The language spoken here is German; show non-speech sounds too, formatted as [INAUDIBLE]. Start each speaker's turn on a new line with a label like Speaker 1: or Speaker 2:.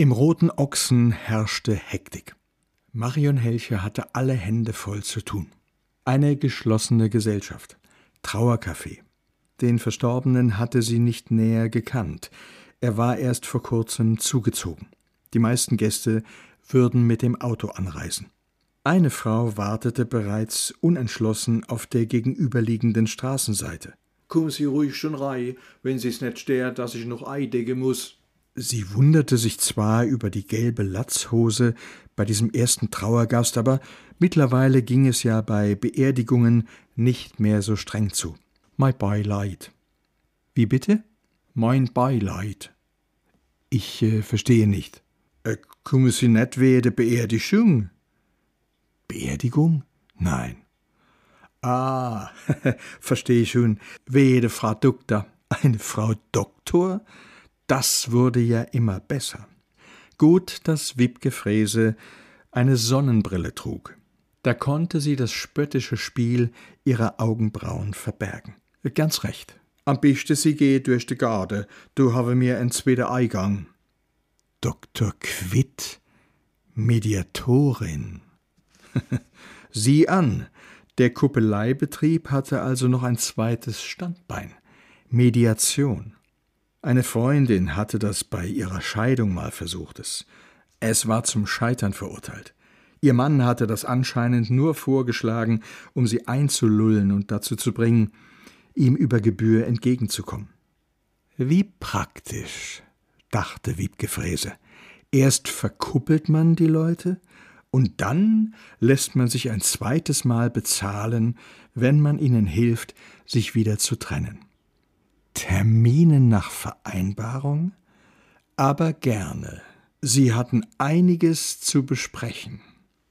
Speaker 1: Im Roten Ochsen herrschte Hektik. Marion Helcher hatte alle Hände voll zu tun. Eine geschlossene Gesellschaft. Trauercafé. Den Verstorbenen hatte sie nicht näher gekannt. Er war erst vor kurzem zugezogen. Die meisten Gäste würden mit dem Auto anreisen. Eine Frau wartete bereits unentschlossen auf der gegenüberliegenden Straßenseite.
Speaker 2: Kommen Sie ruhig schon rein, wenn Sie's nicht stört, dass ich noch eideggen muss.
Speaker 1: Sie wunderte sich zwar über die gelbe Latzhose bei diesem ersten Trauergast, aber mittlerweile ging es ja bei Beerdigungen nicht mehr so streng zu. My Beileid. Wie bitte?
Speaker 2: Mein Beileid.
Speaker 1: Ich äh, verstehe nicht.
Speaker 2: Äh, kommen Sie nicht wegen der Beerdigung?
Speaker 1: Beerdigung? Nein.
Speaker 2: Ah, [LAUGHS] verstehe schon. Wede Frau Doktor.
Speaker 1: Eine Frau Doktor? Das wurde ja immer besser. Gut, dass Wibke Frese eine Sonnenbrille trug. Da konnte sie das spöttische Spiel ihrer Augenbrauen verbergen. Ganz recht.
Speaker 2: Am besten sie geht durch die Garde, du habe mir ein zweiter Eingang.
Speaker 1: Dr. Quitt, Mediatorin. [LAUGHS] Sieh an, der Kuppeleibetrieb hatte also noch ein zweites Standbein. Mediation. Eine Freundin hatte das bei ihrer Scheidung mal versucht. Es, war zum Scheitern verurteilt. Ihr Mann hatte das anscheinend nur vorgeschlagen, um sie einzulullen und dazu zu bringen, ihm über Gebühr entgegenzukommen. Wie praktisch, dachte Wiebke Fräse. Erst verkuppelt man die Leute, und dann lässt man sich ein zweites Mal bezahlen, wenn man ihnen hilft, sich wieder zu trennen. Termine nach Vereinbarung? Aber gerne. Sie hatten einiges zu besprechen.